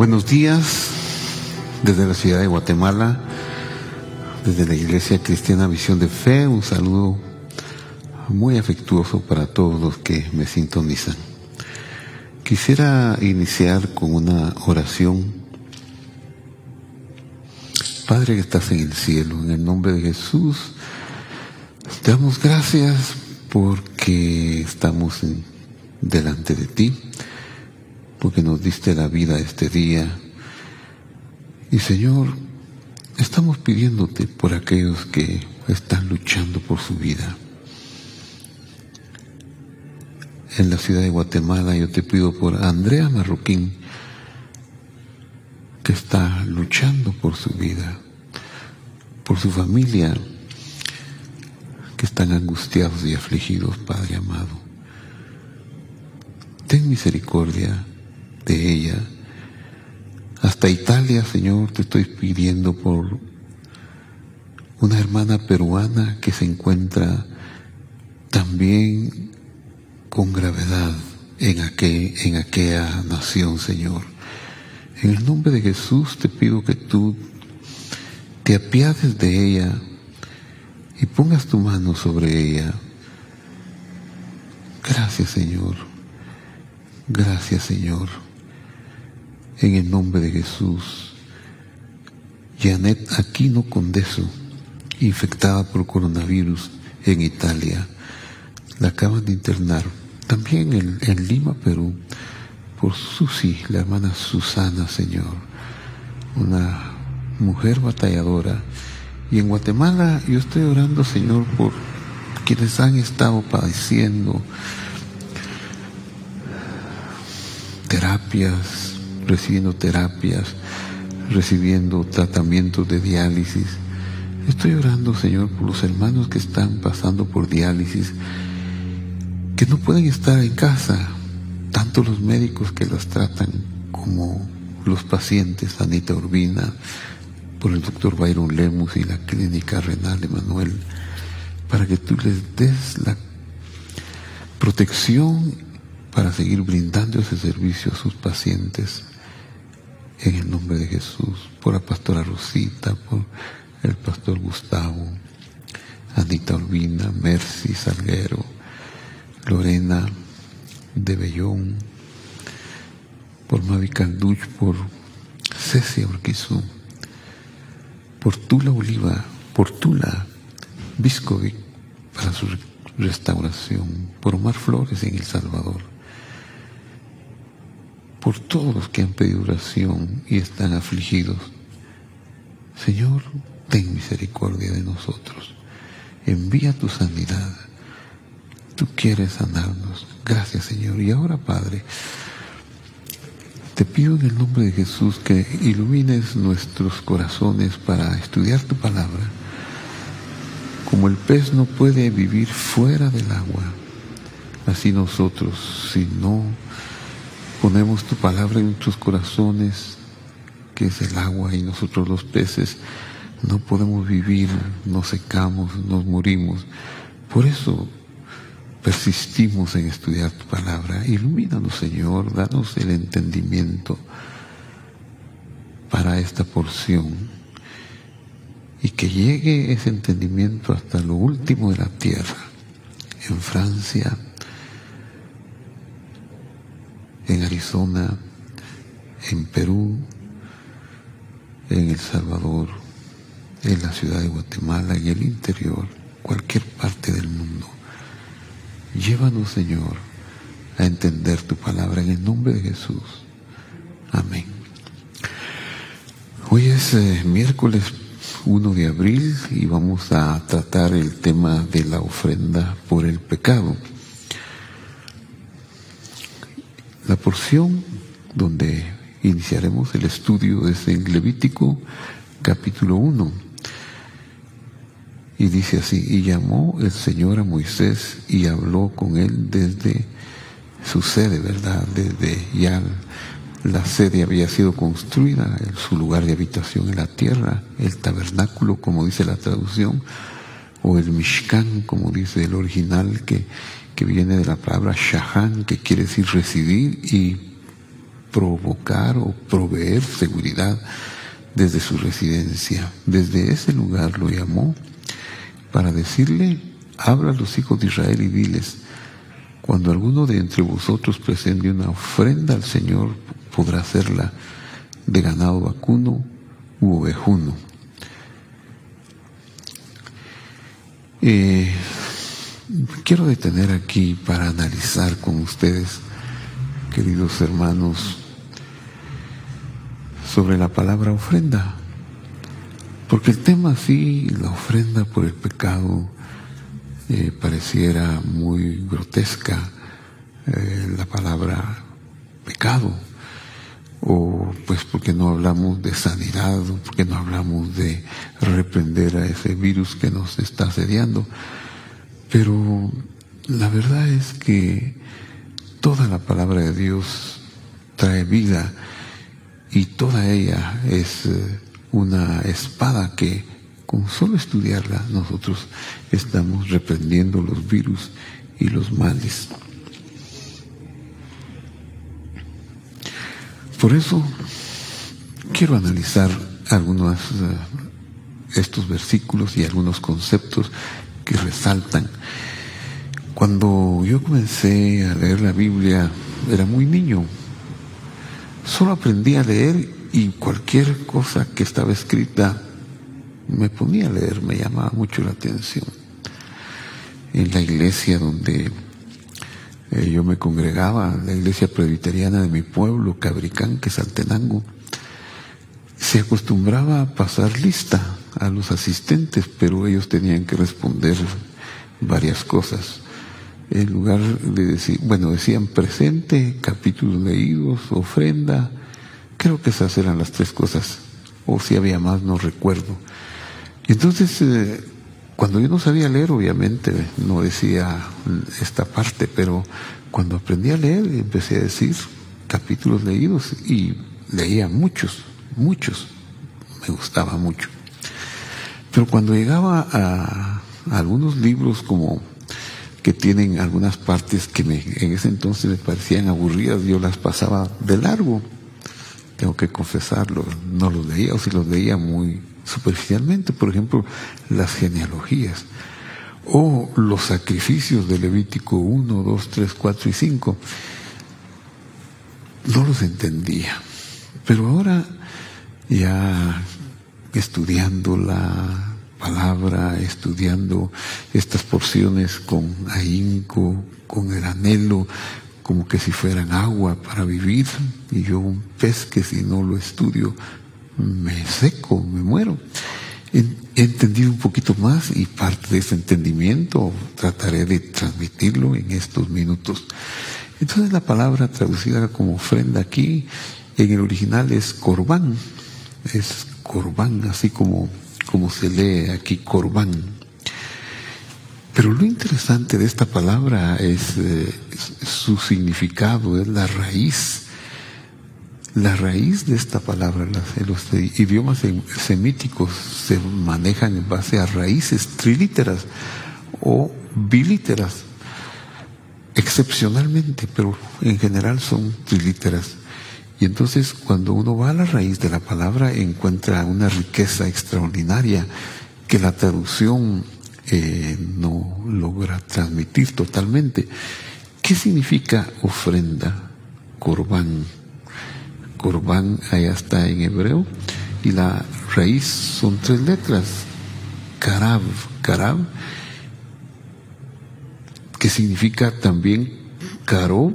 Buenos días desde la ciudad de Guatemala, desde la Iglesia Cristiana Visión de Fe, un saludo muy afectuoso para todos los que me sintonizan. Quisiera iniciar con una oración. Padre que estás en el cielo, en el nombre de Jesús, te damos gracias porque estamos delante de ti, porque nos diste la vida este día. Y Señor, estamos pidiéndote por aquellos que están luchando por su vida. En la ciudad de Guatemala yo te pido por Andrea Marroquín, que está luchando por su vida, por su familia, que están angustiados y afligidos, Padre amado. Ten misericordia de ella. Hasta Italia, Señor, te estoy pidiendo por una hermana peruana que se encuentra también con gravedad en, en aquella nación, Señor. En el nombre de Jesús te pido que tú te apiades de ella y pongas tu mano sobre ella. Gracias, Señor. Gracias, Señor. En el nombre de Jesús. Janet Aquino Condeso, infectada por coronavirus en Italia. La acaban de internar. También en, Lima, Perú, por Susi, la hermana Susana, Señor. Una mujer batalladora y en Guatemala yo estoy orando, Señor, por quienes han estado padeciendo terapias, recibiendo terapias, recibiendo tratamientos de diálisis. Estoy orando, Señor, por los hermanos que están pasando por diálisis, que no pueden estar en casa, tanto los médicos que los tratan como los pacientes, Anita Urbina, por el doctor Byron Lemus y la clínica renal Emanuel, para que tú les des la protección para seguir brindando ese servicio a sus pacientes. En el nombre de Jesús, por la pastora Rosita, por el pastor Gustavo, Anita Urbina, Mercy Salguero, Lorena de Bellón, por Mavi Calduch, por Cecia Urquizú por Tula Oliva, por Tula Viscovic para su restauración, por Omar Flores en El Salvador, por todos los que han pedido oración y están afligidos. Señor, ten misericordia de nosotros. Envía tu sanidad. Tú quieres sanarnos. Gracias, Señor. Y ahora, Padre, te pido en el nombre de Jesús que ilumines nuestros corazones para estudiar tu palabra. Como el pez no puede vivir fuera del agua, así nosotros, si no ponemos tu palabra en nuestros corazones, que es el agua, y nosotros los peces, no podemos vivir, nos secamos, nos morimos. Por eso persistimos en estudiar tu palabra. Ilumínanos, Señor, danos el entendimiento para esta porción y que llegue ese entendimiento hasta lo último de la tierra, en Francia, en Arizona, en Perú, en El Salvador, en la ciudad de Guatemala, en el interior, cualquier parte del mundo. Llévanos, Señor, a entender tu palabra en el nombre de Jesús. Amén. Hoy es eh, miércoles 1 de abril y vamos a tratar el tema de la ofrenda por el pecado. La porción donde iniciaremos el estudio es en Levítico capítulo 1 y dice así, y llamó el Señor a Moisés y habló con él desde su sede, ¿verdad? Desde ya la sede había sido construida, su lugar de habitación en la tierra, el tabernáculo, como dice la traducción, o el Mishkan, como dice el original, que, que viene de la palabra Shahan, que quiere decir residir, y provocar o proveer seguridad desde su residencia. Desde ese lugar lo llamó para decirle, habla a los hijos de Israel y diles, cuando alguno de entre vosotros presente una ofrenda al Señor, podrá hacerla de ganado vacuno u ovejuno. Eh, quiero detener aquí para analizar con ustedes, queridos hermanos, sobre la palabra ofrenda. Porque el tema sí, la ofrenda por el pecado, eh, pareciera muy grotesca eh, la palabra pecado, o pues porque no hablamos de sanidad, porque no hablamos de reprender a ese virus que nos está asediando. Pero la verdad es que toda la palabra de Dios trae vida y toda ella es eh, una espada que con solo estudiarla nosotros estamos reprendiendo los virus y los males. Por eso quiero analizar algunos eh, estos versículos y algunos conceptos que resaltan. Cuando yo comencé a leer la Biblia, era muy niño, Solo aprendí a leer y cualquier cosa que estaba escrita me ponía a leer, me llamaba mucho la atención. En la iglesia donde eh, yo me congregaba, la iglesia presbiteriana de mi pueblo, Cabricán, que es Altenango, se acostumbraba a pasar lista a los asistentes, pero ellos tenían que responder varias cosas en lugar de decir, bueno, decían presente, capítulos leídos, ofrenda, creo que esas eran las tres cosas, o si había más, no recuerdo. Entonces, eh, cuando yo no sabía leer, obviamente no decía esta parte, pero cuando aprendí a leer, empecé a decir capítulos leídos y leía muchos, muchos, me gustaba mucho. Pero cuando llegaba a algunos libros como que tienen algunas partes que en ese entonces me parecían aburridas, yo las pasaba de largo. Tengo que confesarlo, no los leía o si los leía muy superficialmente, por ejemplo, las genealogías o los sacrificios de Levítico 1, 2, 3, 4 y 5. No los entendía. Pero ahora ya estudiando la palabra, estudiando estas porciones con ahínco, con el anhelo, como que si fueran agua para vivir, y yo un pez que si no lo estudio me seco, me muero. He, entendido un poquito más y parte de ese entendimiento trataré de transmitirlo en estos minutos. Entonces la palabra traducida como ofrenda aquí en el original es corbán, es corbán, así como como se lee aquí corbán. Pero lo interesante de esta palabra es, eh, su significado, es la raíz. La raíz de esta palabra, los idiomas semíticos se manejan en base a raíces trilíteras o bilíteras, excepcionalmente, pero en general son trilíteras. Y entonces cuando uno va a la raíz de la palabra encuentra una riqueza extraordinaria que la traducción eh, no logra transmitir totalmente. ¿Qué significa ofrenda? Corbán. Corbán allá está en hebreo y la raíz son tres letras. Karab. Karab que significa también karob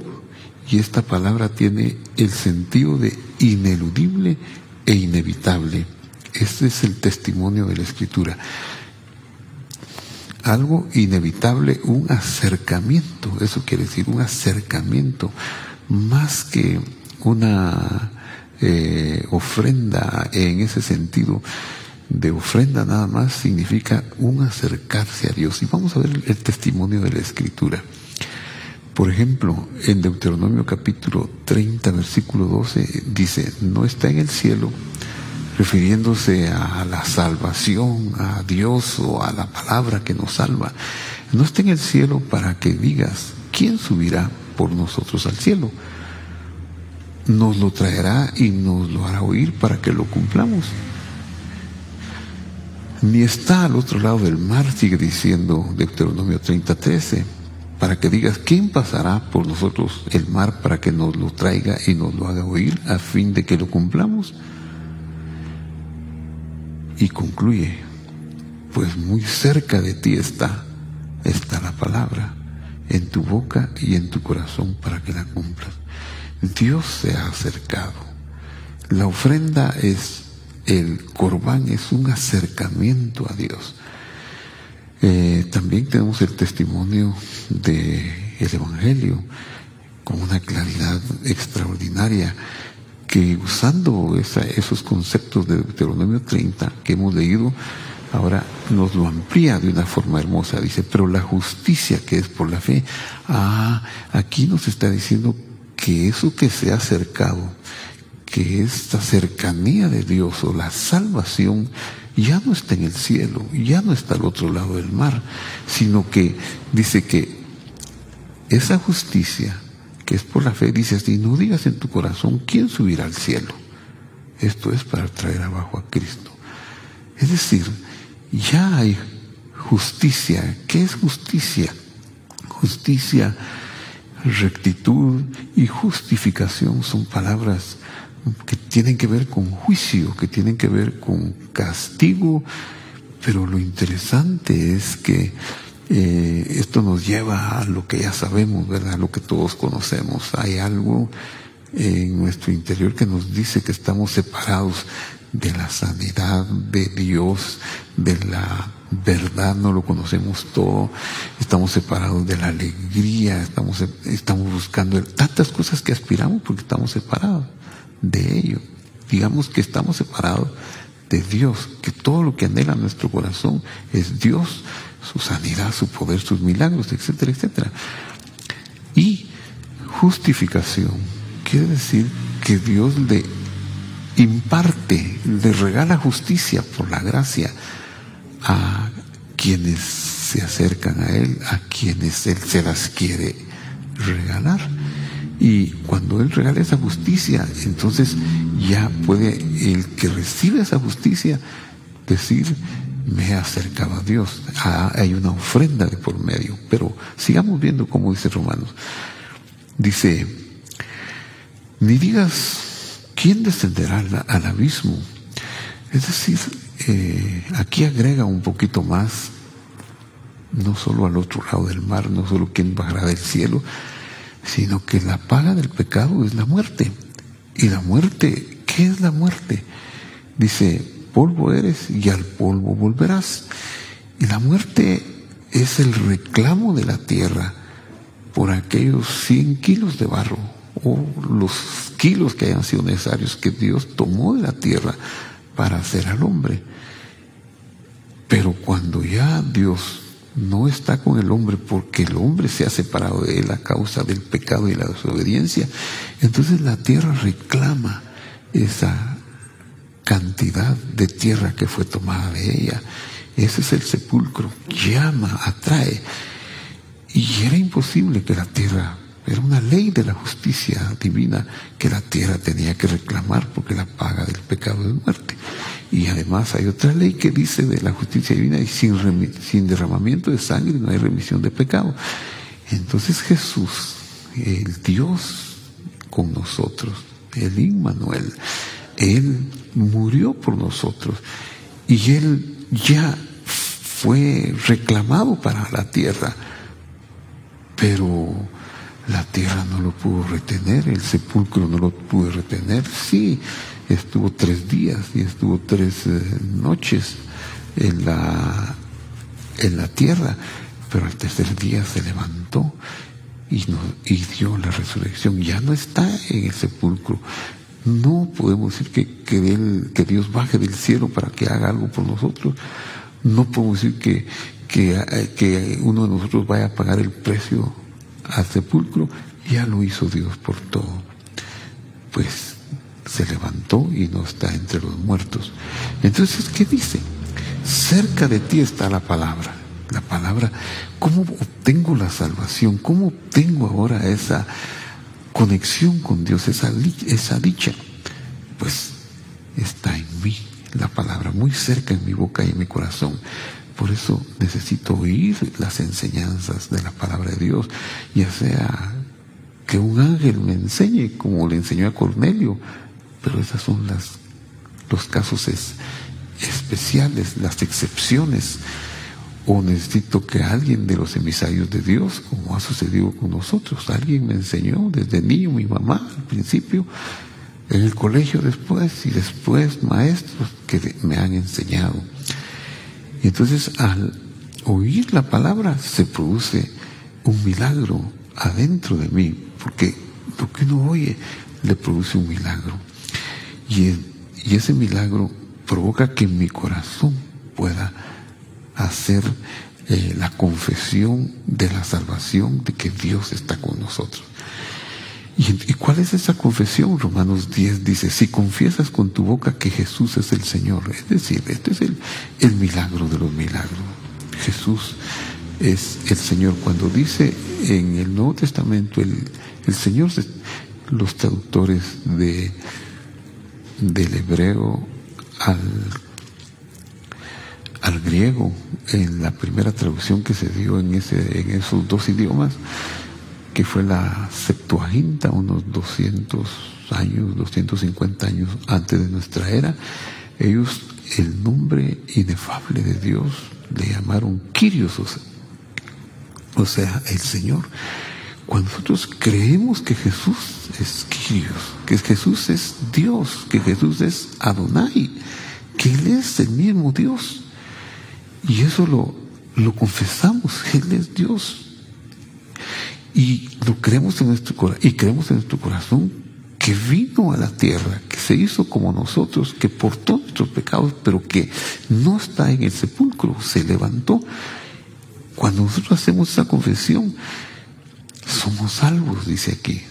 y esta palabra tiene el sentido de ineludible e inevitable. Este es el testimonio de la Escritura. Algo inevitable, un acercamiento, eso quiere decir un acercamiento, más que una eh, ofrenda en ese sentido de ofrenda nada más significa un acercarse a Dios. Y vamos a ver el testimonio de la Escritura. Por ejemplo, en Deuteronomio capítulo 30, versículo 12, dice, no está en el cielo, refiriéndose a la salvación, a Dios o a la palabra que nos salva. No está en el cielo para que digas, ¿quién subirá por nosotros al cielo? nos lo traerá y nos lo hará oír para que lo cumplamos. Ni está al otro lado del mar, sigue diciendo Deuteronomio 30:13, para que digas, ¿quién pasará por nosotros el mar para que nos lo traiga y nos lo haga oír a fin de que lo cumplamos? Y concluye, pues muy cerca de ti está, está la palabra, en tu boca y en tu corazón para que la cumplas. Dios se ha acercado. La ofrenda es, el corbán es un acercamiento a Dios. Eh, también tenemos el testimonio del Evangelio con una claridad extraordinaria que usando esos conceptos de Deuteronomio 30 que hemos leído, ahora nos lo amplía de una forma hermosa. Dice, pero la justicia que es por la fe, ah, aquí nos está diciendo que eso que se ha acercado, que esta cercanía de Dios o la salvación ya no está en el cielo, ya no está al otro lado del mar, sino que dice que esa justicia que es por la fe, dice así, no digas en tu corazón, ¿quién subirá al cielo? Esto es para traer abajo a Cristo. Es decir, ya hay justicia. ¿Qué es justicia? Justicia rectitud y justificación son palabras que tienen que ver con juicio, que tienen que ver con castigo, pero lo interesante es que eh, esto nos lleva a lo que ya sabemos, ¿verdad? Lo que todos conocemos. Hay algo en nuestro interior que nos dice que estamos separados de la sanidad de Dios, de la verdad, no lo conocemos todo, estamos separados de la alegría, estamos, estamos buscando tantas cosas que aspiramos porque estamos separados de ello. Digamos que estamos separados de Dios, que todo lo que anhela nuestro corazón es Dios, su sanidad, su poder, sus milagros, etcétera, etcétera. Y justificación quiere decir que Dios le imparte, le regala justicia por la gracia a quienes se acercan a Él, a quienes Él se las quiere regalar. Y cuando Él regala esa justicia, entonces ya puede el que recibe esa justicia decir, me he acercado a Dios. Ah, hay una ofrenda de por medio. Pero sigamos viendo cómo dice Romanos. Dice, ni digas, ¿quién descenderá al abismo? Es decir, eh, aquí agrega un poquito más, no solo al otro lado del mar, no solo quien bajará del cielo, sino que la paga del pecado es la muerte. Y la muerte, ¿qué es la muerte? Dice, polvo eres y al polvo volverás. Y la muerte es el reclamo de la tierra por aquellos 100 kilos de barro o los kilos que hayan sido necesarios que Dios tomó de la tierra para hacer al hombre. Pero cuando ya Dios no está con el hombre porque el hombre se ha separado de él a causa del pecado y la desobediencia, entonces la tierra reclama esa cantidad de tierra que fue tomada de ella. Ese es el sepulcro, llama, atrae. Y era imposible que la tierra, era una ley de la justicia divina que la tierra tenía que reclamar porque la paga del pecado es muerte. Y además hay otra ley que dice de la justicia divina y sin, sin derramamiento de sangre no hay remisión de pecado. Entonces Jesús, el Dios con nosotros, el Immanuel, Él murió por nosotros y Él ya fue reclamado para la tierra, pero la tierra no lo pudo retener, el sepulcro no lo pudo retener, sí, estuvo tres días y estuvo tres eh, noches en la, en la tierra, pero al tercer día se levantó y, y dio la resurrección. Ya no está en el sepulcro. No podemos decir que, que, que Dios baje del cielo para que haga algo por nosotros. No podemos decir que, que, eh, que uno de nosotros vaya a pagar el precio al sepulcro. Ya lo hizo Dios por todo. Pues se levantó y no está entre los muertos. Entonces, ¿qué dice? Cerca de ti está la palabra. La palabra, ¿cómo obtengo la salvación? ¿Cómo obtengo ahora esa conexión con Dios, esa, esa dicha, pues está en mí la palabra, muy cerca en mi boca y en mi corazón. Por eso necesito oír las enseñanzas de la palabra de Dios, ya sea que un ángel me enseñe como le enseñó a Cornelio, pero esas son los casos especiales, las excepciones. O necesito que alguien de los emisarios de Dios, como ha sucedido con nosotros, alguien me enseñó desde niño, mi mamá al principio, en el colegio después y después maestros que me han enseñado. Y entonces al oír la palabra se produce un milagro adentro de mí, porque lo que uno oye le produce un milagro. Y, y ese milagro provoca que mi corazón pueda hacer eh, la confesión de la salvación, de que Dios está con nosotros. ¿Y, cuál es esa confesión? Romanos 10 dice, si confiesas con tu boca que Jesús es el Señor, es decir, este es el, el milagro de los milagros. Jesús es el Señor. Cuando dice en el Nuevo Testamento, el, el Señor, los traductores de, del hebreo al, al griego, en la primera traducción que se dio en, ese, en esos dos idiomas, que fue la Septuaginta, unos 200 años, 250 años antes de nuestra era, ellos el nombre inefable de Dios le llamaron Kyrios, o sea, el Señor. Cuando nosotros creemos que Jesús es Kyrios, que Jesús es Dios, que Jesús es Adonai, que Él es el mismo Dios, y eso lo, lo confesamos, Él es Dios, y lo creemos en nuestro corazón, y creemos en nuestro corazón que vino a la tierra, que se hizo como nosotros, que portó nuestros pecados, pero que no está en el sepulcro, se levantó. Cuando nosotros hacemos esa confesión, somos salvos, dice aquí,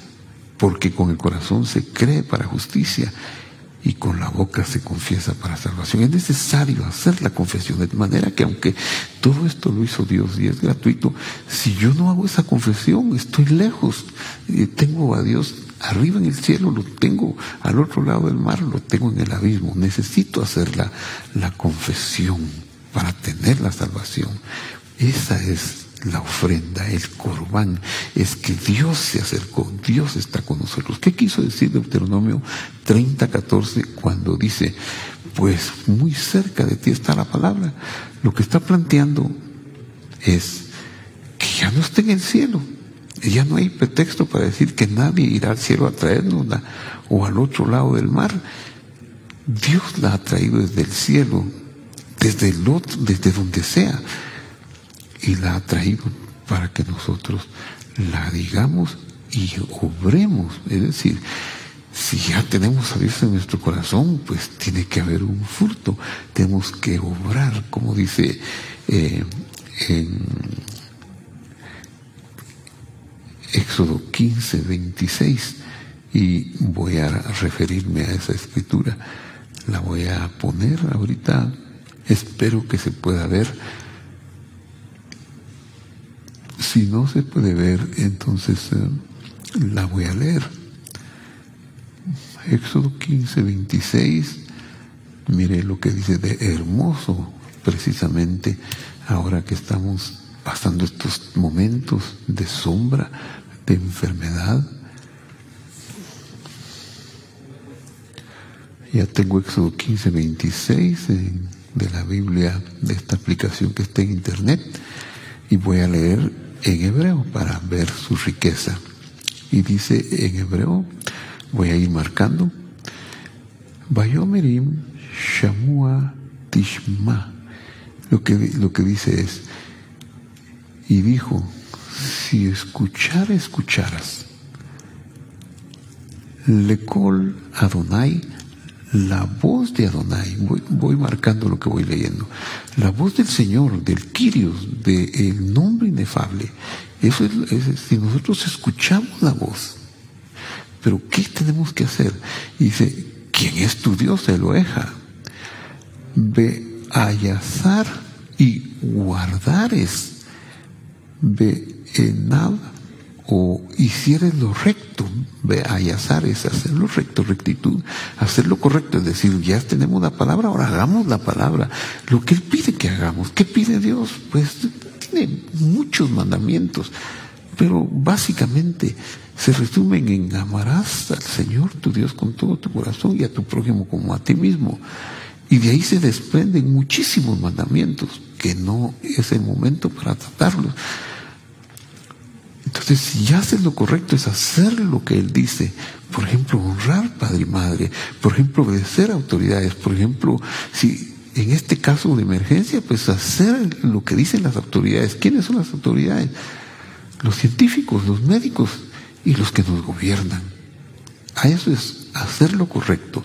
porque con el corazón se cree para justicia y con la boca se confiesa para salvación. Es necesario hacer la confesión, de manera que aunque todo esto lo hizo Dios y es gratuito, si yo no hago esa confesión, estoy lejos. Tengo a Dios arriba en el cielo, lo tengo al otro lado del mar, lo tengo en el abismo. Necesito hacer la, la confesión para tener la salvación. Esa es la ofrenda, el corbán, es que Dios se acercó, Dios está con nosotros. ¿Qué quiso decir Deuteronomio 30, 14 cuando dice, pues muy cerca de ti está la palabra? Lo que está planteando es que ya no está en el cielo, ya no hay pretexto para decir que nadie irá al cielo a traernos o al otro lado del mar. Dios la ha traído desde el cielo, desde el otro, desde donde sea y la ha traído para que nosotros la digamos y obremos. Es decir, si ya tenemos a Dios en nuestro corazón, pues tiene que haber un fruto. Tenemos que obrar, como dice eh, en Éxodo 15, 26. Y voy a referirme a esa escritura. La voy a poner ahorita. Espero que se pueda ver si no se puede ver, entonces eh, la voy a leer. Éxodo 15, 26, mire lo que dice de hermoso, precisamente ahora que estamos pasando estos momentos de sombra, de enfermedad. Ya tengo Éxodo 15, 26 de la Biblia, de esta aplicación que está en Internet, y voy a leer en hebreo para ver su riqueza. Y dice en hebreo, voy a ir marcando, Bayomerim Shamua Tishma. Lo que, lo que dice es, y dijo, si escuchara, escucharas, Lekol Adonai la voz de Adonai, voy, marcando lo que voy leyendo, la voz del Señor, del Kyrios, del nombre inefable, eso es, si nosotros escuchamos la voz, pero ¿qué tenemos que hacer? dice, ¿quién es tu Dios, Eloeja? Ve a y guardares, ve enab o hicieres lo recto, ve, es hacer lo recto, rectitud, hacer lo correcto, es decir, ya tenemos la palabra, ahora hagamos la palabra, lo que Él pide que hagamos. ¿Qué pide Dios? Pues tiene muchos mandamientos, pero básicamente se resumen en amarás al Señor tu Dios con todo tu corazón y a tu prójimo como a ti mismo. Y de ahí se desprenden muchísimos mandamientos que no es el momento para tratarlos. Entonces, si haces lo correcto, es hacer lo que Él dice. Por ejemplo, honrar padre y madre. Por ejemplo, obedecer a autoridades. Por ejemplo, si en este caso de emergencia, pues hacer lo que dicen las autoridades. ¿Quiénes son las autoridades? Los científicos, los médicos y los que nos gobiernan. A eso es hacer lo correcto.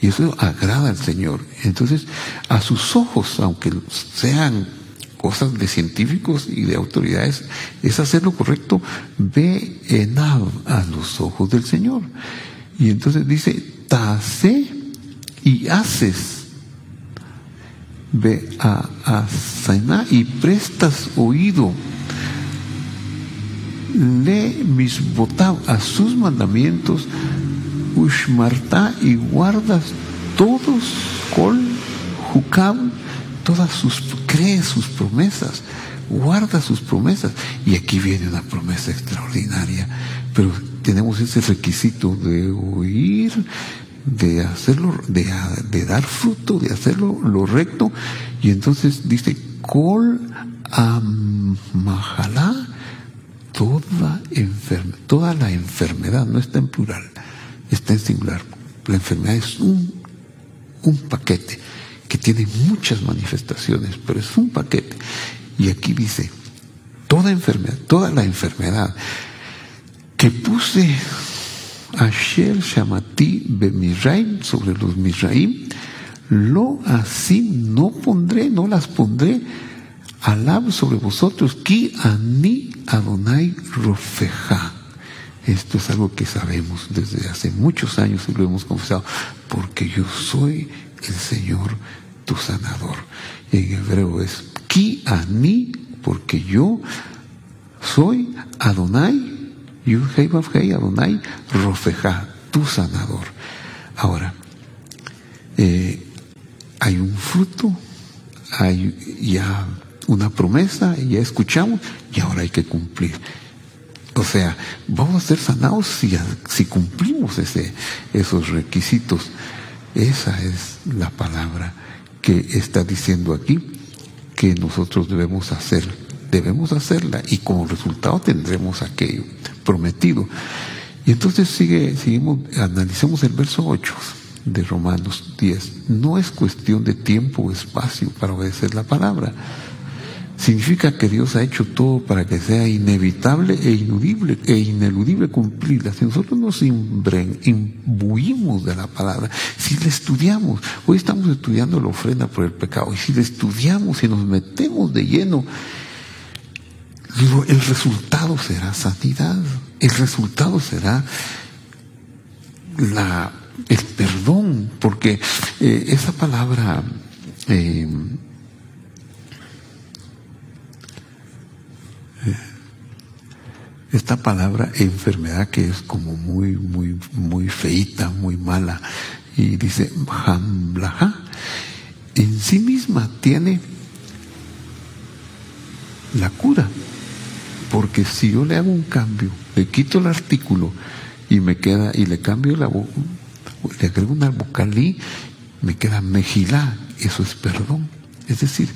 Y eso agrada al Señor. Entonces, a sus ojos, aunque sean cosas de científicos y de autoridades, es hacer lo correcto, ve en a, los ojos del Señor. Y entonces dice, tase y haces. Ve a, a y prestas oído. Lee mis votav a sus mandamientos, ushmarta y guardas todos col jukab todas sus, cree sus promesas, guarda sus promesas. Y aquí viene una promesa extraordinaria, pero tenemos ese requisito de oír, de hacerlo, de, de dar fruto, de hacerlo lo recto. Y entonces dice, Kol amajalá, toda, enferme, toda la enfermedad, no está en plural, está en singular. La enfermedad es un, un paquete que tiene muchas manifestaciones, pero es un paquete. Y aquí dice, toda enfermedad, toda la enfermedad que puse Asher Shamati Bemirraim sobre los Misraim, lo así no pondré, no las pondré alab sobre vosotros, ki ani Adonai Rofeja. Esto es algo que sabemos desde hace muchos años y lo hemos confesado, porque yo soy el Señor tu sanador. En hebreo es ki ani, porque yo soy Adonai, Yud Hei Hei Adonai, Rofeja, tu sanador. Ahora, eh, hay un fruto, hay ya una promesa, ya escuchamos y ahora hay que cumplir. O sea, vamos a ser sanados si, si cumplimos ese, esos requisitos. Esa es la palabra que está diciendo aquí que nosotros debemos hacer, debemos hacerla y como resultado tendremos aquello prometido. Y entonces sigue, seguimos, analicemos el verso 8 de Romanos 10. No es cuestión de tiempo o espacio para obedecer la palabra significa que Dios ha hecho todo para que sea inevitable e ineludible, e ineludible cumplirla. Si nosotros nos imbuimos de la palabra, si la estudiamos, hoy estamos estudiando la ofrenda por el pecado, y si la estudiamos y nos metemos de lleno, el resultado será sanidad, el resultado será la, el perdón, porque eh, esa palabra eh, esta palabra enfermedad que es como muy, muy, muy feita, muy mala, y dice Hamblaja, en sí misma tiene la cura. Porque si yo le hago un cambio, le quito el artículo y me queda, y le cambio la le agrego una vocalí, me queda mejilá, eso es perdón. Es decir,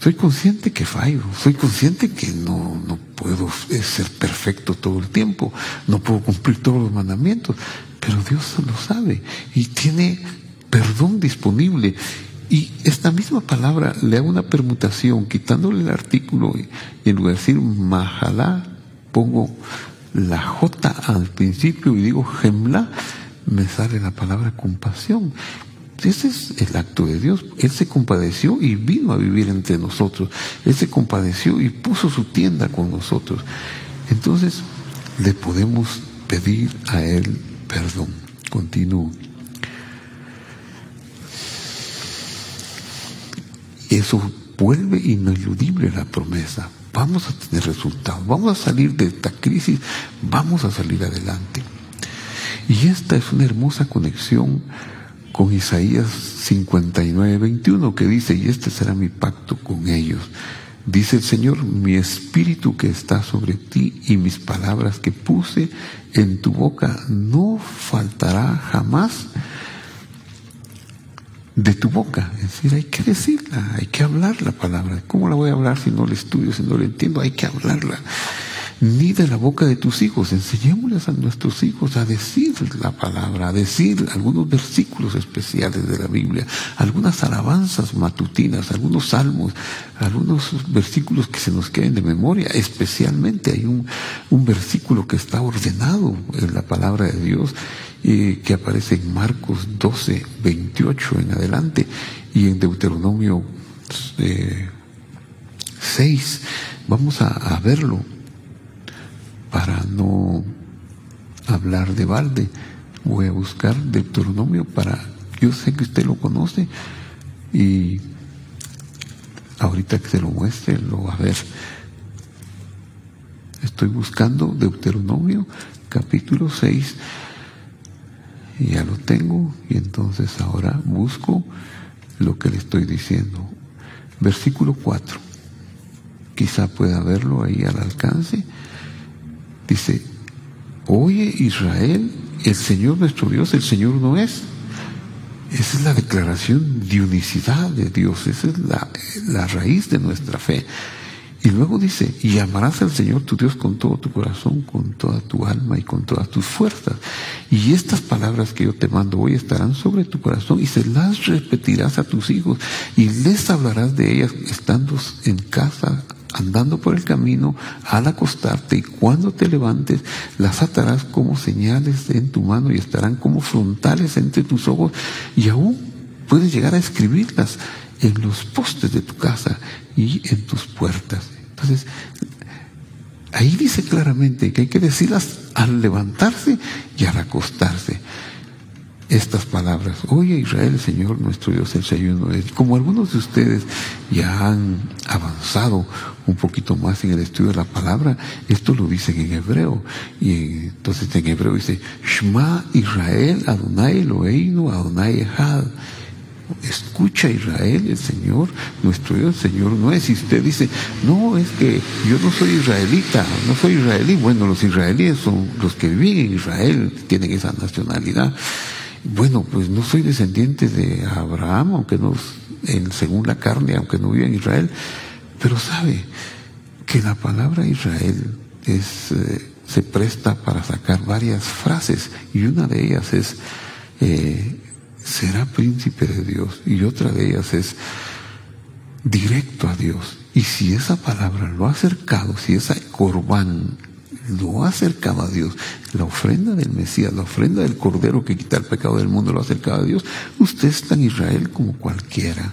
soy consciente que fallo, soy consciente que no, no puedo ser perfecto todo el tiempo, no puedo cumplir todos los mandamientos, pero Dios lo sabe y tiene perdón disponible. Y esta misma palabra le hago una permutación, quitándole el artículo y, en lugar de decir majalá, pongo la J al principio y digo gemla, me sale la palabra compasión. Ese es el acto de Dios. Él se compadeció y vino a vivir entre nosotros. Él se compadeció y puso su tienda con nosotros. Entonces le podemos pedir a Él perdón. Continúo. Eso vuelve ineludible la promesa. vamos a tener resultados, vamos a salir de esta crisis, vamos a salir adelante. Y esta es una hermosa conexión con Isaías 59, 21, que dice, y este será mi pacto con ellos. Dice el Señor, mi espíritu que está sobre ti y mis palabras que puse en tu boca no faltará jamás de tu boca. Es decir, hay que decirla, hay que hablar la palabra. ¿Cómo la voy a hablar si no la estudio, si no la entiendo? Hay que hablarla. Ni de la boca de tus hijos. Enseñémosles a nuestros hijos a decir la palabra, a decir algunos versículos especiales de la Biblia, algunas alabanzas matutinas, algunos salmos, algunos versículos que se nos queden de memoria. Especialmente hay un, un versículo que está ordenado en la palabra de Dios que aparece en Marcos 12, 28 en adelante y en Deuteronomio 6. Eh, Vamos a, verlo para no hablar de balde. Voy a buscar Deuteronomio para, yo sé que usted lo conoce y ahorita que se lo muestre lo va a ver. Estoy buscando Deuteronomio capítulo 6 y ya lo tengo y entonces ahora busco lo que le estoy diciendo. Versículo 4. Quizá pueda verlo ahí al alcance. Dice, oye Israel, el Señor nuestro Dios, el Señor no es. Esa es la declaración de unicidad de Dios, esa es la, la raíz de nuestra fe. Y luego dice, y amarás al Señor tu Dios con todo tu corazón, con toda tu alma y con todas tus fuerzas. Y estas palabras que yo te mando hoy estarán sobre tu corazón y se las repetirás a tus hijos y les hablarás de ellas estando en casa, andando por el camino, al acostarte y cuando te levantes, las atarás como señales en tu mano y estarán como frontales entre tus ojos y aún puedes llegar a escribirlas en los postes de tu casa y en tus puertas. Entonces, ahí dice claramente que hay que decirlas al levantarse y al acostarse. Estas palabras, oye Israel, Señor nuestro Dios, el Señor es. Como algunos de ustedes ya han avanzado un poquito más en el estudio de la palabra, esto lo dicen en hebreo. Y entonces en hebreo dice, Shema Israel, Adonai Eloheinu, Adonai Echad. Escucha Israel, el Señor, nuestro Dios, el Señor no es. Y usted dice, no, es que yo no soy israelita, no soy israelí. Bueno, los israelíes son los que viven en Israel, tienen esa nacionalidad. Bueno, pues no soy descendiente de Abraham, aunque no, en, según la carne, aunque no vive en Israel. Pero sabe que la palabra Israel eh, se presta para sacar varias frases y una de ellas es eh, será príncipe de Dios. Y otra de ellas es directo a Dios. Y si esa palabra lo ha acercado, si esa corbán lo ha acercado a Dios, la ofrenda del Mesías, la ofrenda del Cordero que quita el pecado del mundo lo ha acercado a Dios, usted está en Israel como cualquiera.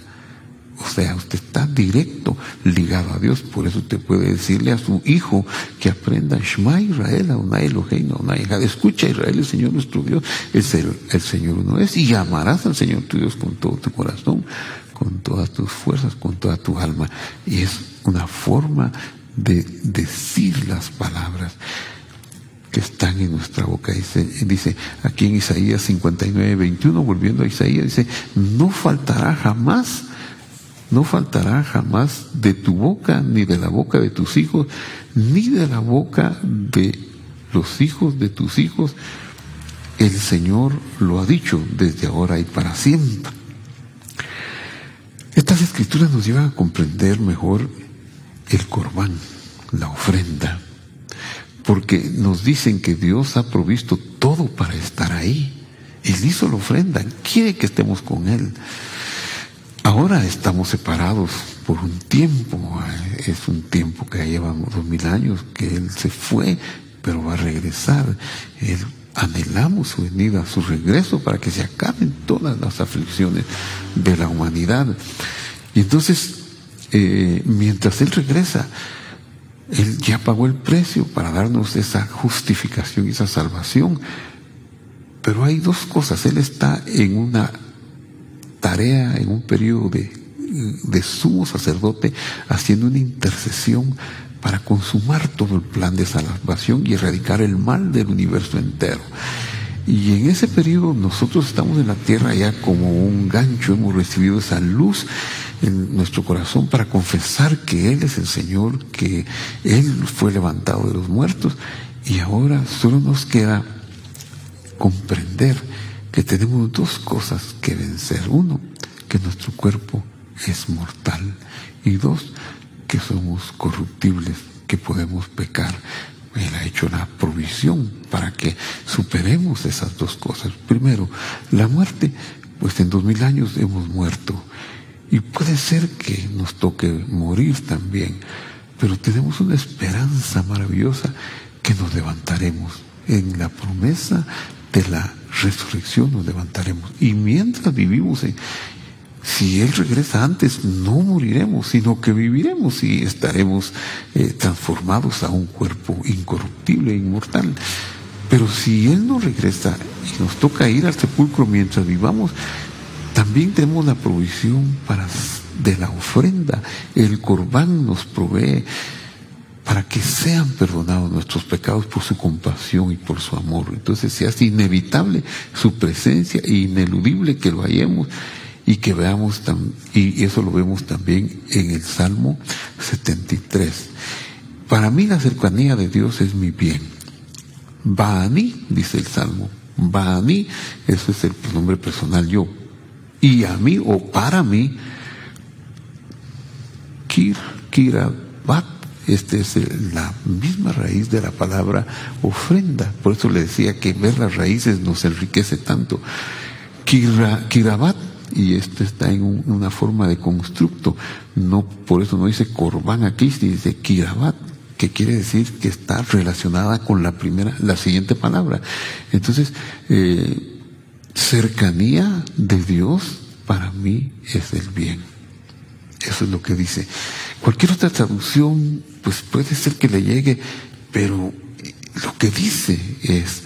O sea, usted está directo ligado a Dios. Por eso usted puede decirle a su hijo que aprenda Shema Israel, Adonai Eloheinu, Adonai Echad. Escucha Israel, el Señor nuestro Dios, es el, el Señor uno es. Y llamarás al Señor tu Dios con todo tu corazón, con todas tus fuerzas, con toda tu alma. Y es una forma de decir las palabras que están en nuestra boca. Dice, dice aquí en Isaías 59, 21, volviendo a Isaías, dice, no faltará jamás no faltará jamás de tu boca, ni de la boca de tus hijos, ni de la boca de los hijos de tus hijos. El Señor lo ha dicho desde ahora y para siempre. Estas escrituras nos llevan a comprender mejor el corbán, la ofrenda, porque nos dicen que Dios ha provisto todo para estar ahí. Él hizo la ofrenda, quiere que estemos con Él. Ahora estamos separados por un tiempo, eh, es un tiempo que llevamos dos mil años, que Él se fue, pero va a regresar. anhelamos su venida, su regreso para que se acaben todas las aflicciones de la humanidad. Y entonces, eh, mientras Él regresa, Él ya pagó el precio para darnos esa justificación y esa salvación. Pero hay dos cosas. Él está en una tarea en un periodo de, sumo sacerdote haciendo una intercesión para consumar todo el plan de salvación y erradicar el mal del universo entero. Y en ese periodo nosotros estamos en la tierra ya como un gancho, hemos recibido esa luz en nuestro corazón para confesar que Él es el Señor, que Él fue levantado de los muertos y ahora solo nos queda comprender que tenemos dos cosas que vencer. Uno, que nuestro cuerpo es mortal y dos, que somos corruptibles, que podemos pecar. Él ha hecho la provisión para que superemos esas dos cosas. Primero, la muerte, pues en dos mil años hemos muerto. Y puede ser que nos toque morir también, pero tenemos una esperanza maravillosa que nos levantaremos. En la promesa de la resurrección nos levantaremos. Y mientras vivimos si Él regresa antes, no moriremos, sino que viviremos y estaremos eh, transformados a un cuerpo incorruptible e inmortal. Pero si Él no regresa y nos toca ir al sepulcro mientras vivamos, también tenemos la provisión de la ofrenda. El corbán nos provee para que sean perdonados nuestros pecados por su compasión y por su amor. Entonces se hace inevitable su presencia e ineludible que lo hallemos y que veamos, y eso lo vemos también en el Salmo 73. Para mí la cercanía de Dios es mi bien. mí dice el Salmo. mí eso es el nombre personal yo. Y a mí o para mí, Kir, Kirabat, esta es la misma raíz de la palabra ofrenda. Por eso le decía que ver las raíces nos enriquece tanto. Kira, kirabat y esto está en una forma de constructo. No, por eso no dice corbán aquí, dice kirabat, que quiere decir que está relacionada con la primera, la siguiente palabra. Entonces, eh, cercanía de Dios para mí es el bien. Eso es lo que dice. Cualquier otra traducción, pues puede ser que le llegue, pero lo que dice es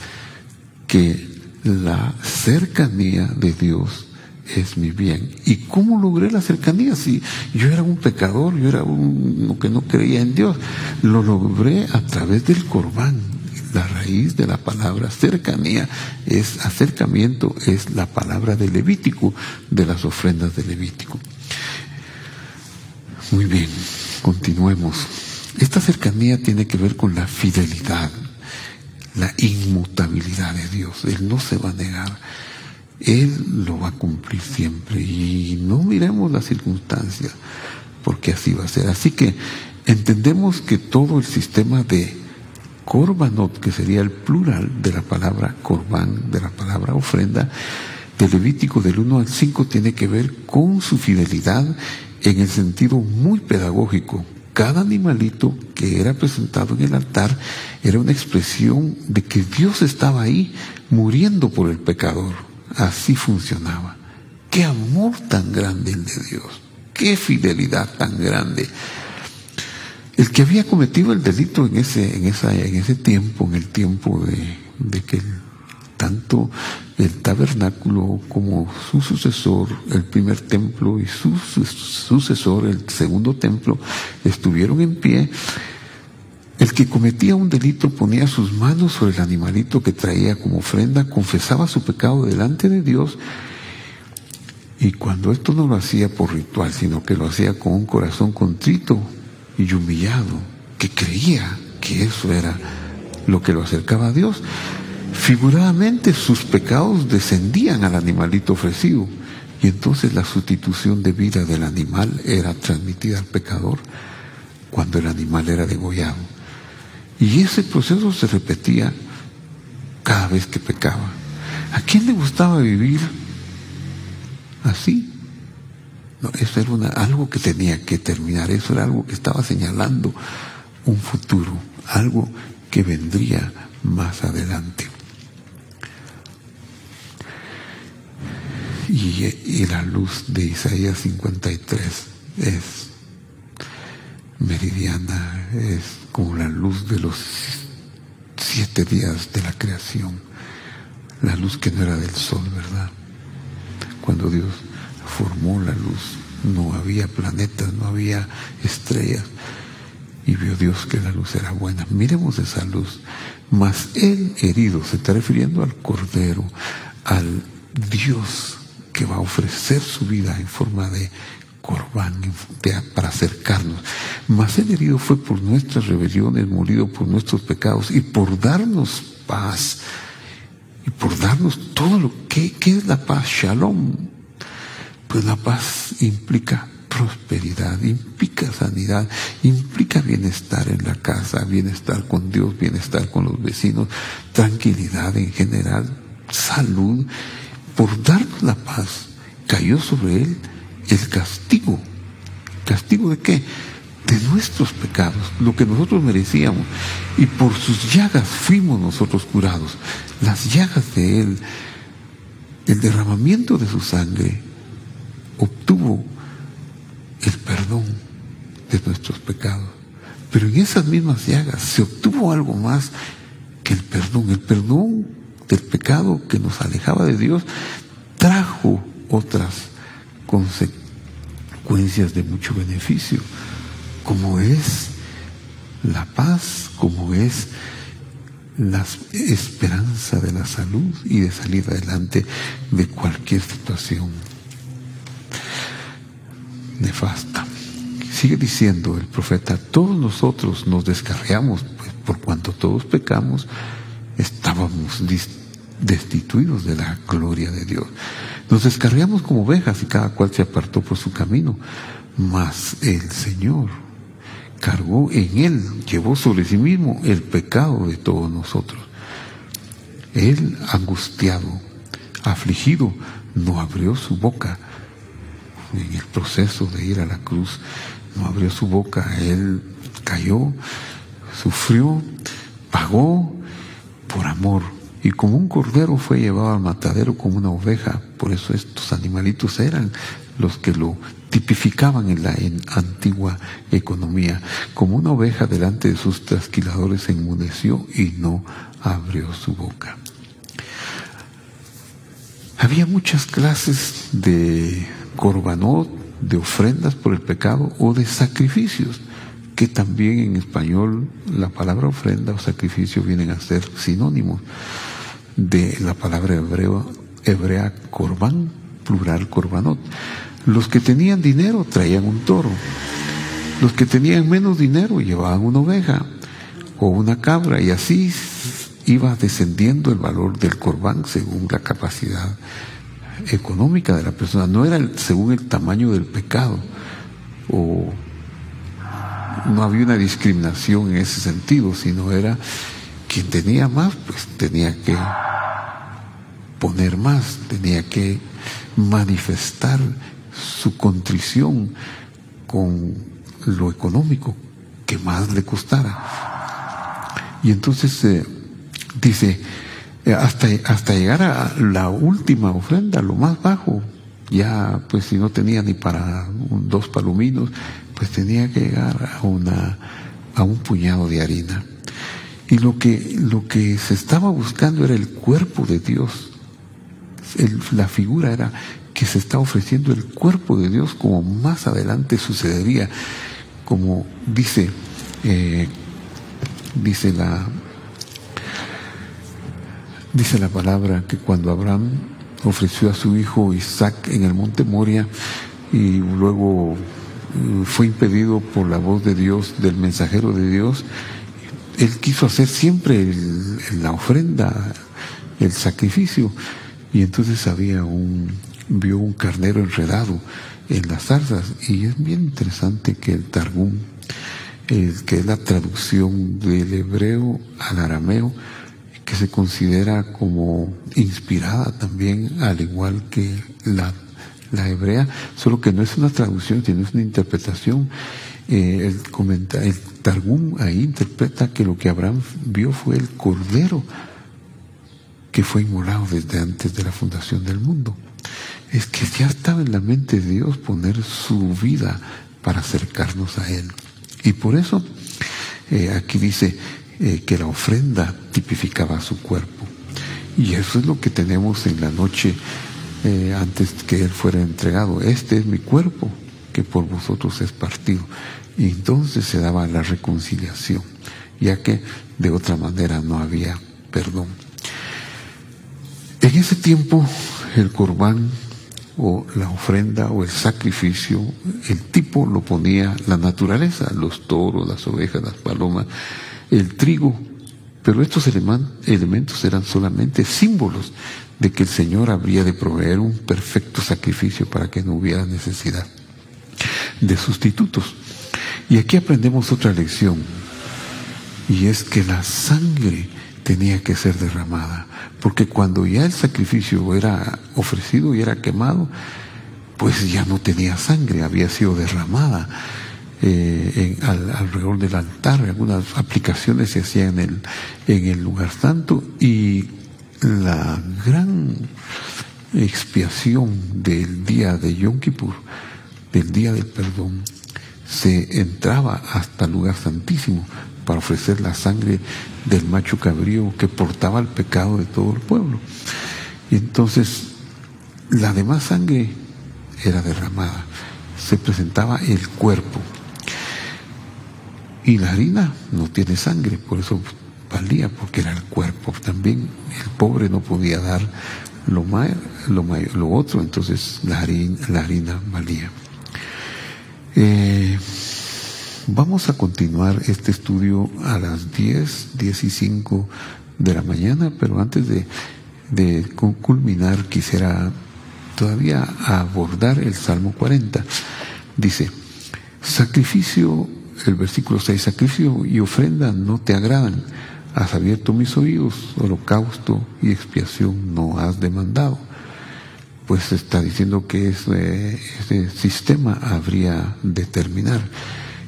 que la cercanía de Dios es mi bien. ¿Y cómo logré la cercanía? Si yo era un pecador, yo era uno que no creía en Dios, lo logré a través del corbán. La raíz de la palabra cercanía es acercamiento, es la palabra de Levítico, de las ofrendas de Levítico. Muy bien, continuemos. Esta cercanía tiene que ver con la fidelidad, la inmutabilidad de Dios. Él no se va a negar él lo va a cumplir siempre y no miremos las circunstancias, porque así va a ser. Así que entendemos que todo el sistema de corbanot, que sería el plural de la palabra corban, de la palabra ofrenda, de Levítico del 1 al 5 tiene que ver con su fidelidad en el sentido muy pedagógico. Cada animalito que era presentado en el altar era una expresión de que Dios estaba ahí muriendo por el pecador Así funcionaba. Qué amor tan grande el de Dios. Qué fidelidad tan grande. El que había cometido el delito en ese, en esa, en ese tiempo, en el tiempo de, de que tanto el tabernáculo como su sucesor, el primer templo, y su sucesor, el segundo templo, estuvieron en pie, el que cometía un delito ponía sus manos sobre el animalito que traía como ofrenda, confesaba su pecado delante de Dios y cuando esto no lo hacía por ritual, sino que lo hacía con un corazón contrito y humillado, que creía que eso era lo que lo acercaba a Dios, figuradamente sus pecados descendían al animalito ofrecido y entonces la sustitución de vida del animal era transmitida al pecador cuando el animal era degollado. Y ese proceso se repetía cada vez que pecaba. ¿A quién le gustaba vivir así? Eso era algo que tenía que terminar, eso era algo que estaba señalando un futuro, algo que vendría más adelante. Y, y la luz de Isaías 53 es meridiana, es como la luz de los siete días de la creación, la luz que no era del sol, ¿verdad? Cuando Dios formó la luz, no había planetas, no había estrellas, y vio Dios que la luz era buena. Miremos esa luz. Mas el herido se está refiriendo al Cordero, al Dios que va a ofrecer su vida en forma de corbán para acercarnos. Mas el herido fue por nuestras rebeliones, molido por nuestros pecados y por darnos paz y por darnos todo lo que ¿qué es la paz, shalom. Pues la paz implica prosperidad, implica sanidad, implica bienestar en la casa, bienestar con Dios, bienestar con los vecinos, tranquilidad en general, salud. Por darnos la paz, cayó sobre él el castigo. ¿Castigo de qué? De nuestros pecados, lo que nosotros merecíamos. Y por sus llagas fuimos nosotros curados. Las llagas de Él, el derramamiento de su sangre, obtuvo el perdón de nuestros pecados. Pero en esas mismas llagas se obtuvo algo más que el perdón. El perdón del pecado que nos alejaba de Dios trajo otras consecuencias de mucho beneficio, como es la paz, como es la esperanza de la salud y de salir adelante de cualquier situación nefasta. Sigue diciendo el profeta, todos nosotros nos descarriamos, pues por cuanto todos pecamos, estábamos destituidos de la gloria de Dios. Nos descarriamos como ovejas y cada cual se apartó por su camino, mas el Señor cargó en Él, llevó sobre sí mismo el pecado de todos nosotros. Él, angustiado, afligido, no abrió su boca en el proceso de ir a la cruz, no abrió su boca, él cayó, sufrió, pagó por amor. Y como un cordero fue llevado al matadero como una oveja, por eso estos animalitos eran los que lo tipificaban en la antigua economía. Como una oveja delante de sus trasquiladores se enmudeció y no abrió su boca. Había muchas clases de corbanot, de ofrendas por el pecado o de sacrificios, que también en español la palabra ofrenda o sacrificio vienen a ser sinónimos de la palabra hebreo, hebrea corbán, plural corbanot. Los que tenían dinero traían un toro, los que tenían menos dinero llevaban una oveja o una cabra y así iba descendiendo el valor del corbán según la capacidad económica de la persona, no era según el tamaño del pecado, o no había una discriminación en ese sentido, sino era quien tenía más, pues tenía que poner más, tenía que manifestar su contrición con lo económico que más le costara. Y entonces eh, dice, hasta, hasta llegar a la última ofrenda, lo más bajo, ya pues si no tenía ni para dos palominos, pues tenía que llegar a una a un puñado de harina. Y lo que, lo que se estaba buscando era el cuerpo de Dios. la figura era que se está ofreciendo el cuerpo de Dios como más adelante sucedería, como dice, eh, dice la, Dice la palabra que cuando Abraham ofreció a su hijo Isaac en el monte Moria y luego eh, fue impedido por la voz de Dios, del mensajero de Dios, él quiso hacer siempre la ofrenda, el sacrificio, y entonces había un, vio un carnero enredado en las zarzas, y es bien interesante que el Targum, que es la traducción del hebreo al arameo, que se considera como inspirada también, al igual que la, la hebrea, solo que no es una traducción, sino es una interpretación. Eh, el, comenta, el Targum ahí interpreta que lo que Abraham vio fue el cordero que fue inmolado desde antes de la fundación del mundo. Es que ya estaba en la mente de Dios poner su vida para acercarnos a Él. Y por eso eh, aquí dice, eh, que la ofrenda tipificaba su cuerpo. Y eso es lo que tenemos en la noche eh, antes que Él fuera entregado. Este es mi cuerpo que por vosotros es partido. Y entonces se daba la reconciliación, ya que de otra manera no había perdón. En ese tiempo el corbán o la ofrenda o el sacrificio, el tipo lo ponía la naturaleza, los toros, las ovejas, las palomas, el trigo, pero estos elementos eran solamente símbolos de que el Señor habría de proveer un perfecto sacrificio para que no hubiera necesidad de sustitutos. Y aquí aprendemos otra lección, y es que la sangre tenía que ser derramada, porque cuando ya el sacrificio era ofrecido y era quemado, pues ya no tenía sangre, había sido derramada eh, alrededor del altar, algunas aplicaciones se hacían en el, en el lugar santo y la gran expiación del día de Yom Kippur, del día del perdón, se entraba hasta el lugar santísimo para ofrecer la sangre del macho cabrío que portaba el pecado de todo el pueblo. Y entonces la demás sangre era derramada, se presentaba el cuerpo. Y la harina no tiene sangre, por eso valía, porque era el cuerpo. También el pobre no podía dar lo, lo, lo otro, entonces la harina, la harina valía. Eh, vamos a continuar este estudio a las 10, 10 y 5 de la mañana, pero antes de, de culminar quisiera todavía abordar el Salmo 40. Dice, sacrificio, el versículo 6, sacrificio y ofrenda no te agradan, has abierto mis oídos, holocausto y expiación no has demandado pues está diciendo que ese, sistema habría de terminar.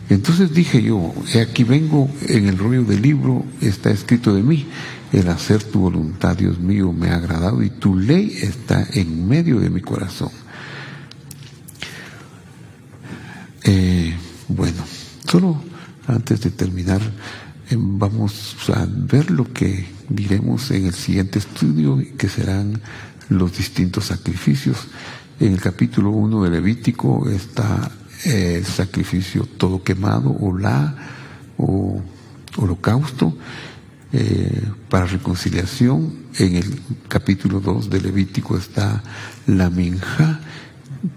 Entonces dije yo, aquí vengo en el rollo del libro, está escrito de mí, el hacer tu voluntad, Dios mío, me ha agradado y tu ley está en medio de mi corazón. Eh, bueno, solo antes de terminar, eh, vamos a ver lo que diremos en el siguiente estudio, que serán los distintos sacrificios. En el capítulo 1 de Levítico está el sacrificio todo quemado o la o holocausto eh, para reconciliación. En el capítulo 2 de Levítico está la minja,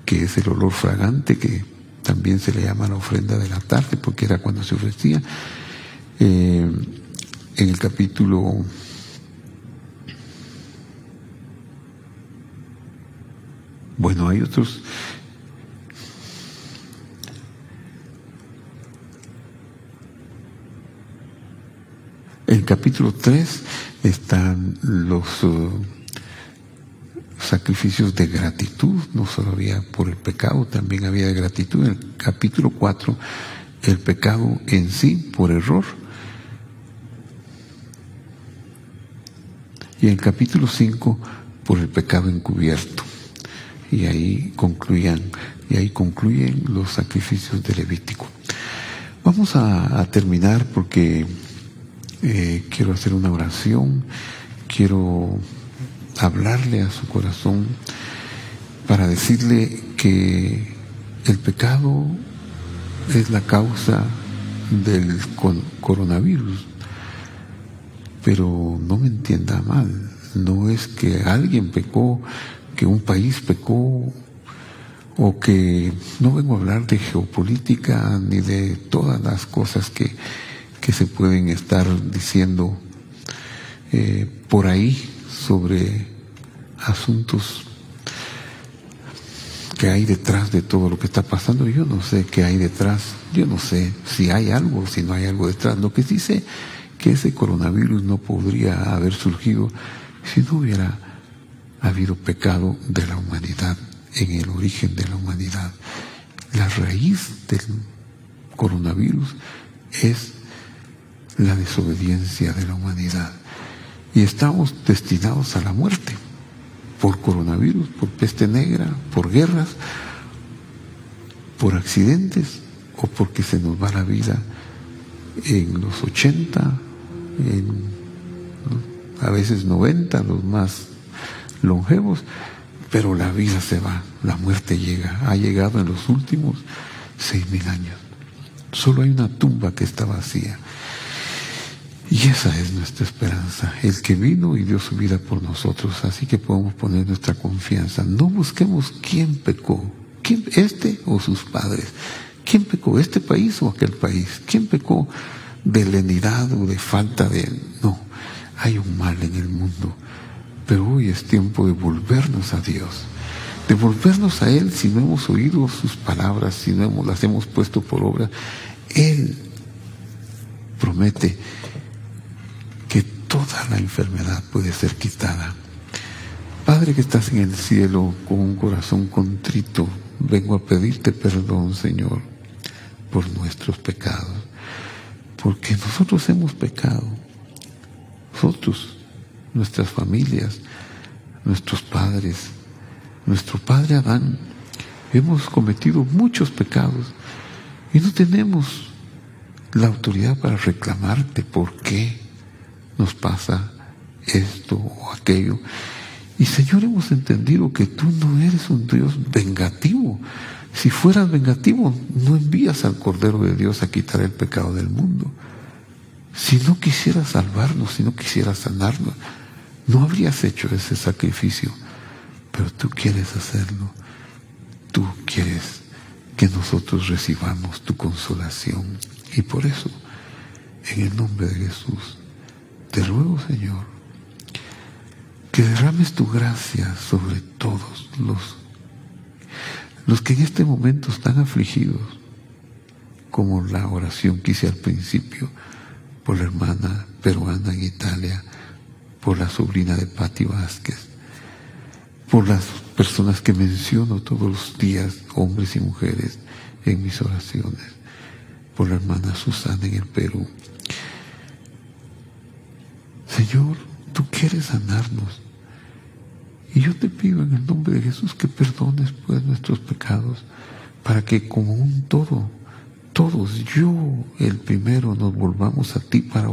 que es el olor fragante, que también se le llama la ofrenda de la tarde, porque era cuando se ofrecía. Eh, en el capítulo Bueno, hay otros. En el capítulo 3 están los uh, sacrificios de gratitud, no solo había por el pecado, también había de gratitud. En el capítulo 4, el pecado en sí por error. Y en el capítulo 5, por el pecado encubierto y ahí concluían y ahí concluyen los sacrificios de Levítico. Vamos a, terminar porque eh, quiero hacer una oración, quiero hablarle a su corazón para decirle que el pecado es la causa del coronavirus. Pero no me entienda mal, no es que alguien pecó que un país pecó o que no vengo a hablar de geopolítica ni de todas las cosas que, que se pueden estar diciendo eh, por ahí sobre asuntos que hay detrás de todo lo que está pasando. Yo no sé qué hay detrás, yo no sé si hay algo, si no hay algo detrás. Lo que sí sé que ese coronavirus no podría haber surgido si no hubiera ha habido pecado de la humanidad, en el origen de la humanidad. La raíz del coronavirus es la desobediencia de la humanidad. Y estamos destinados a la muerte por coronavirus, por peste negra, por guerras, por accidentes o porque se nos va la vida en los 80, en a veces 90, los más longevos, pero la vida se va, la muerte llega, ha llegado en los últimos seis mil años. Solo hay una tumba que está vacía. Y esa es nuestra esperanza, el que vino y dio su vida por nosotros. Así que podemos poner nuestra confianza. No busquemos quién pecó, quién, este o sus padres. ¿Quién pecó? ¿Este país o aquel país? ¿Quién pecó de lenidad o de falta de... No, hay un mal en el mundo. Pero hoy es tiempo de volvernos a Dios, de volvernos a Él si no hemos oído sus palabras, si no hemos, las hemos puesto por obra. Él promete toda la enfermedad puede ser quitada. Padre que estás en el cielo con un corazón contrito, vengo a pedirte perdón, Señor, por nuestros pecados, porque nosotros hemos pecado, nosotros, nuestras familias, nuestros padres, nuestro padre Adán, hemos cometido muchos pecados y no tenemos la autoridad para reclamarte por qué nos pasa esto o aquello. Y Señor, hemos entendido que tú no eres un Dios vengativo. Si fueras vengativo, no envías al Cordero de Dios a quitar el pecado del mundo. Si no quisieras salvarnos, si no quisieras sanarnos, no habrías hecho ese sacrificio. Pero tú quieres hacerlo. Tú quieres que nosotros recibamos tu consolación. Y por eso, en el nombre de Jesús, te ruego, Señor, que derrames tu gracia sobre todos los, los que en este momento están afligidos, como la oración que hice al principio por la hermana peruana en Italia, por la sobrina de Patti Vázquez, por las personas que menciono todos los días, hombres y mujeres, en mis oraciones, por la hermana Susana en el Perú. Señor, tú quieres sanarnos. Y yo te pido en el nombre de Jesús que perdones pues nuestros pecados para que como un todo, todos, yo el primero, nos volvamos a ti para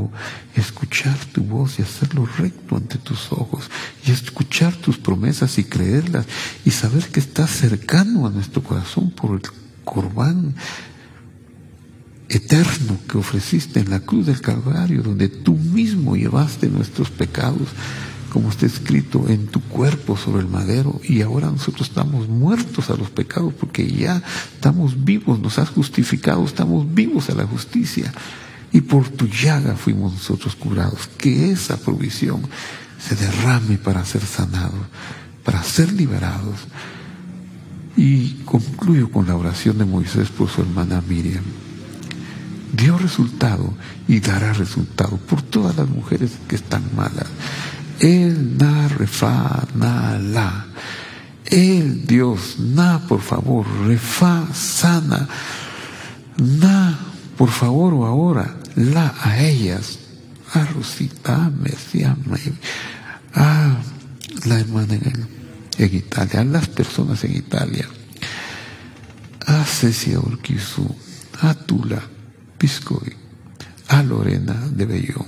escuchar tu voz y hacerlo recto ante tus ojos y escuchar tus promesas y creerlas y saber que estás cercano a nuestro corazón por el corbán eterno que ofreciste en la cruz del Calvario, donde tú mismo llevaste nuestros pecados como está escrito, en tu cuerpo sobre el madero. Y ahora nosotros estamos muertos a los pecados porque ya estamos vivos, nos has justificado, estamos vivos a la justicia. Y por tu llaga fuimos nosotros curados. Que esa provisión se derrame para ser sanados, para ser liberados. Y concluyo con la oración de Moisés por su hermana Miriam. Dio resultado y dará resultado por todas las mujeres que están malas el na, refa, na, la. El Dios, na, por favor, refa, sana. Na, por favor, o ahora, la a ellas. A Rosita, Mesía, a la hermana en, en, Italia, a las personas en Italia. A Cecia Urquizu, a Tula, Piscoy, a Lorena de Bellón.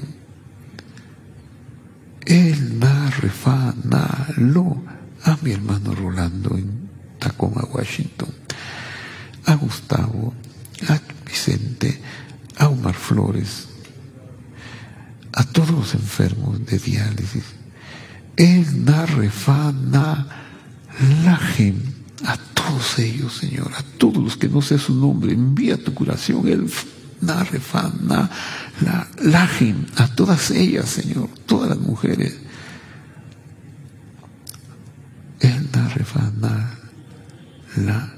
El na, refa, na, lo, a mi hermano Rolando en Tacoma, Washington, a Gustavo, a Vicente, a Omar Flores, a todos los enfermos de diálisis, el na, refa, na, la gente, a todos ellos, Señor, a todos los que no sé su nombre, envía tu curación, el na, refa, na, la Lajim, a todas ellas, Señor, todas las mujeres. El na, refa, na, la,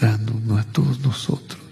la, a todos nosotros.